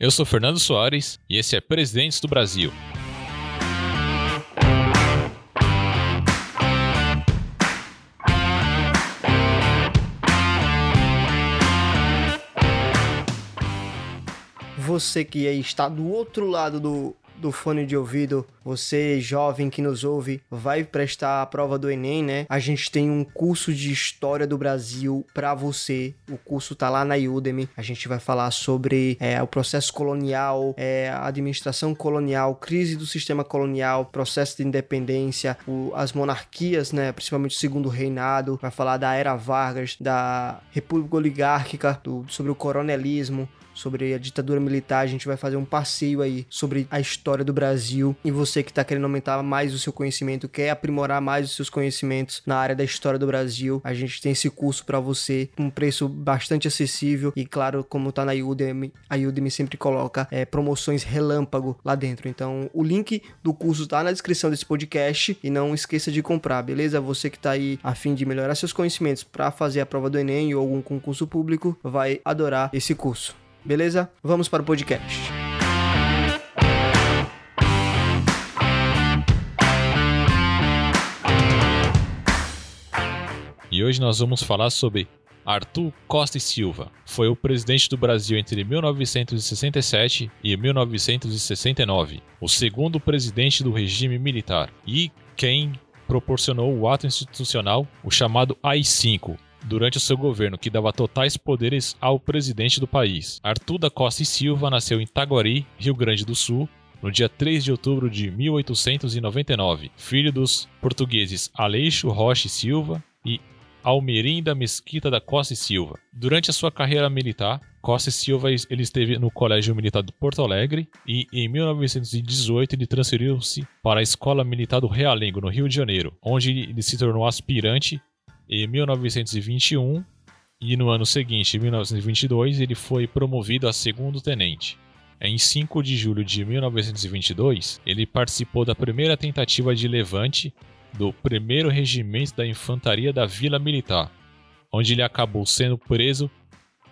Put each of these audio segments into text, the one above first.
Eu sou Fernando Soares e esse é Presidentes do Brasil. Você que está do outro lado do do fone de ouvido, você jovem que nos ouve, vai prestar a prova do Enem, né? A gente tem um curso de História do Brasil para você. O curso tá lá na Udemy. A gente vai falar sobre é, o processo colonial, é, a administração colonial, crise do sistema colonial, processo de independência, o, as monarquias, né? Principalmente o segundo reinado. Vai falar da era Vargas, da República Oligárquica, do, sobre o coronelismo, sobre a ditadura militar. A gente vai fazer um passeio aí sobre a história do Brasil. E você que está querendo aumentar mais o seu conhecimento, quer aprimorar mais os seus conhecimentos na área da história do Brasil, a gente tem esse curso para você um preço bastante acessível. E claro, como tá na Udemy, a Udemy sempre coloca é, promoções relâmpago lá dentro. Então, o link do curso tá na descrição desse podcast e não esqueça de comprar, beleza? Você que tá aí a fim de melhorar seus conhecimentos para fazer a prova do Enem ou algum concurso público, vai adorar esse curso. Beleza? Vamos para o podcast. E hoje nós vamos falar sobre Arthur Costa e Silva. Foi o presidente do Brasil entre 1967 e 1969, o segundo presidente do regime militar e quem proporcionou o ato institucional, o chamado AI-5, durante o seu governo, que dava totais poderes ao presidente do país. Arthur da Costa e Silva nasceu em Taguari, Rio Grande do Sul, no dia 3 de outubro de 1899, filho dos portugueses Aleixo Rocha e Silva e Almerinda Mesquita da Costa e Silva. Durante a sua carreira militar, Costa e Silva ele esteve no Colégio Militar de Porto Alegre e em 1918 ele transferiu-se para a Escola Militar do Realengo, no Rio de Janeiro, onde ele se tornou aspirante em 1921 e no ano seguinte, em 1922, ele foi promovido a segundo tenente. Em 5 de julho de 1922, ele participou da primeira tentativa de levante do 1 Regimento da Infantaria da Vila Militar, onde ele acabou sendo preso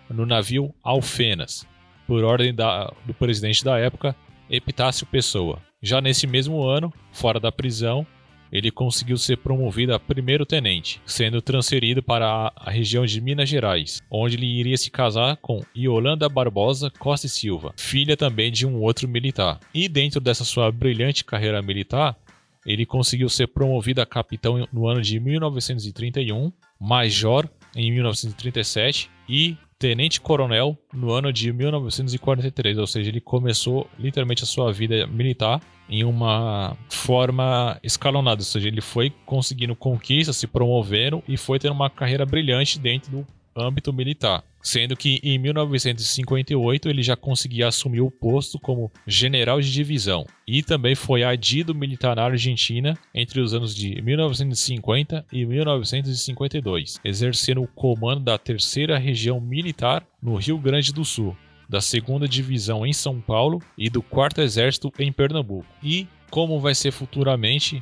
no navio Alfenas, por ordem da, do presidente da época, Epitácio Pessoa. Já nesse mesmo ano, fora da prisão, ele conseguiu ser promovido a primeiro-tenente, sendo transferido para a região de Minas Gerais, onde ele iria se casar com Yolanda Barbosa Costa e Silva, filha também de um outro militar. E dentro dessa sua brilhante carreira militar, ele conseguiu ser promovido a capitão no ano de 1931, major em 1937 e tenente-coronel no ano de 1943, ou seja, ele começou literalmente a sua vida militar em uma forma escalonada, ou seja, ele foi conseguindo conquistas, se promovendo e foi tendo uma carreira brilhante dentro do âmbito militar, sendo que em 1958 ele já conseguia assumir o posto como general de divisão e também foi adido militar na Argentina entre os anos de 1950 e 1952, exercendo o comando da terceira região militar no Rio Grande do Sul, da segunda divisão em São Paulo e do quarto exército em Pernambuco. E como vai ser futuramente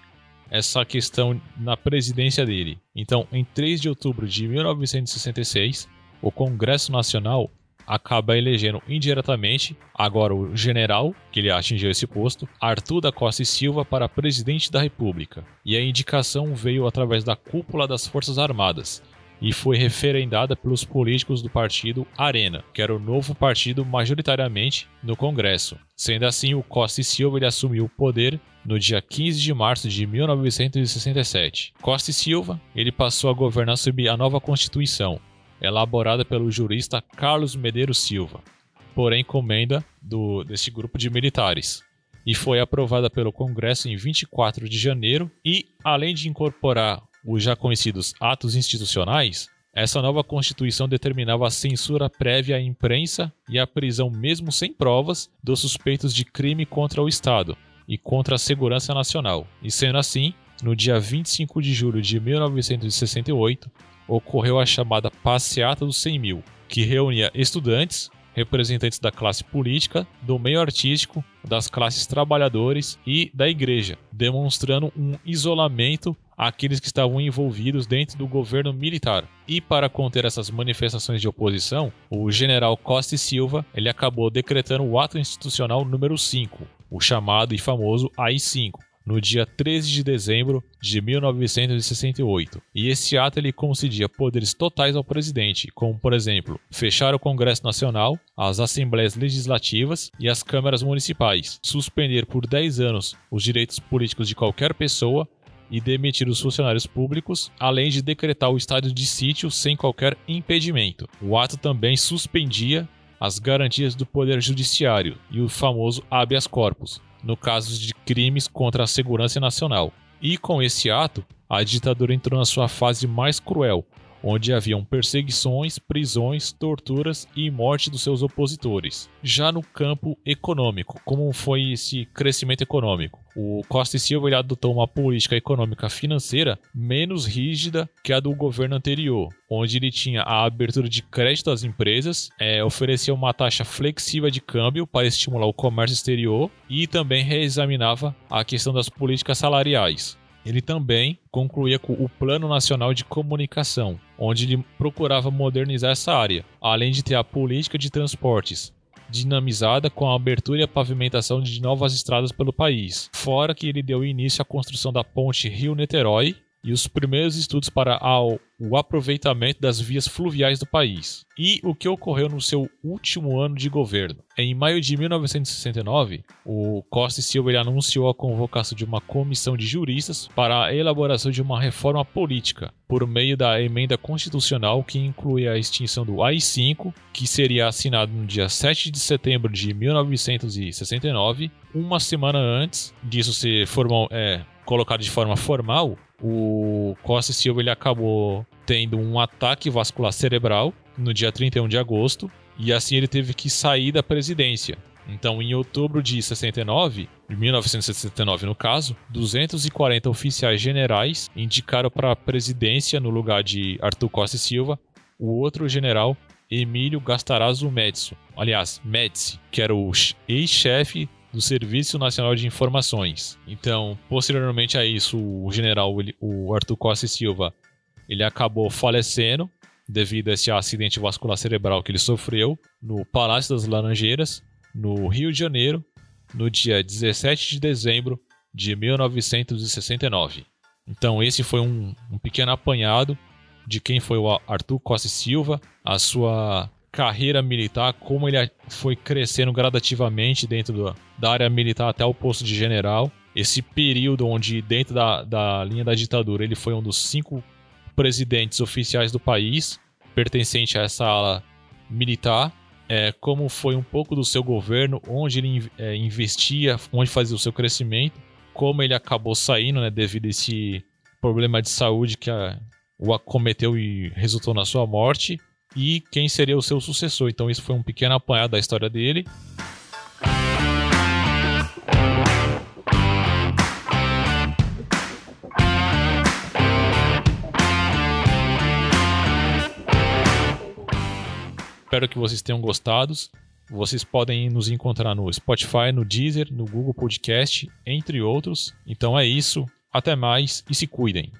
essa questão na presidência dele. Então, em 3 de outubro de 1966, o Congresso Nacional acaba elegendo indiretamente agora o general, que ele atingiu esse posto, Arthur da Costa e Silva para presidente da República. E a indicação veio através da cúpula das Forças Armadas, e foi referendada pelos políticos do partido Arena, que era o novo partido majoritariamente no Congresso. Sendo assim, o Costa e Silva ele assumiu o poder no dia 15 de março de 1967. Costa e Silva ele passou a governar sob a nova Constituição, elaborada pelo jurista Carlos Medeiros Silva, porém comenda do, deste grupo de militares e foi aprovada pelo Congresso em 24 de janeiro e, além de incorporar os já conhecidos atos institucionais, essa nova Constituição determinava a censura prévia à imprensa e a prisão, mesmo sem provas, dos suspeitos de crime contra o Estado e contra a segurança nacional. E sendo assim, no dia 25 de julho de 1968, ocorreu a chamada Passeata dos 100 mil, que reunia estudantes, representantes da classe política, do meio artístico, das classes trabalhadores e da igreja, demonstrando um isolamento aqueles que estavam envolvidos dentro do governo militar. E para conter essas manifestações de oposição, o general Costa e Silva ele acabou decretando o ato institucional número 5, o chamado e famoso AI-5, no dia 13 de dezembro de 1968. E esse ato ele concedia poderes totais ao presidente, como por exemplo, fechar o Congresso Nacional, as assembleias legislativas e as câmaras municipais, suspender por 10 anos os direitos políticos de qualquer pessoa e demitir os funcionários públicos, além de decretar o estado de sítio sem qualquer impedimento. O ato também suspendia as garantias do poder judiciário e o famoso habeas corpus, no caso de crimes contra a segurança nacional. E com esse ato, a ditadura entrou na sua fase mais cruel, onde haviam perseguições, prisões, torturas e morte dos seus opositores. Já no campo econômico, como foi esse crescimento econômico? O Costa e Silva ele adotou uma política econômica financeira menos rígida que a do governo anterior, onde ele tinha a abertura de crédito às empresas, é, oferecia uma taxa flexível de câmbio para estimular o comércio exterior e também reexaminava a questão das políticas salariais. Ele também concluía com o Plano Nacional de Comunicação, onde ele procurava modernizar essa área, além de ter a política de transportes, dinamizada com a abertura e a pavimentação de novas estradas pelo país. Fora que ele deu início à construção da ponte Rio-Niterói e os primeiros estudos para ao, o aproveitamento das vias fluviais do país. E o que ocorreu no seu último ano de governo. Em maio de 1969, o Costa e Silva anunciou a convocação de uma comissão de juristas para a elaboração de uma reforma política por meio da emenda constitucional que inclui a extinção do AI-5, que seria assinado no dia 7 de setembro de 1969, uma semana antes disso ser formal, é, colocado de forma formal, o Costa Silva ele acabou tendo um ataque vascular cerebral no dia 31 de agosto e assim ele teve que sair da presidência. Então, em outubro de 69, de 1969 no caso, 240 oficiais generais indicaram para a presidência no lugar de Arthur Costa Silva o outro general Emílio Gastarazzo Médici, aliás, Médici, que era o ex-chefe do Serviço Nacional de Informações. Então, posteriormente a isso, o general o Arthur Costa Silva ele acabou falecendo devido a esse acidente vascular cerebral que ele sofreu no Palácio das Laranjeiras, no Rio de Janeiro, no dia 17 de dezembro de 1969. Então, esse foi um, um pequeno apanhado de quem foi o Arthur Costa Silva, a sua carreira militar, como ele foi crescendo gradativamente dentro do, da área militar até o posto de general. Esse período onde, dentro da, da linha da ditadura, ele foi um dos cinco presidentes oficiais do país, pertencente a essa ala militar. É, como foi um pouco do seu governo, onde ele é, investia, onde fazia o seu crescimento, como ele acabou saindo né, devido a esse problema de saúde que a, o acometeu e resultou na sua morte e quem seria o seu sucessor. Então, isso foi um pequeno apanhado da história dele. Espero que vocês tenham gostado. Vocês podem nos encontrar no Spotify, no Deezer, no Google Podcast, entre outros. Então é isso. Até mais e se cuidem.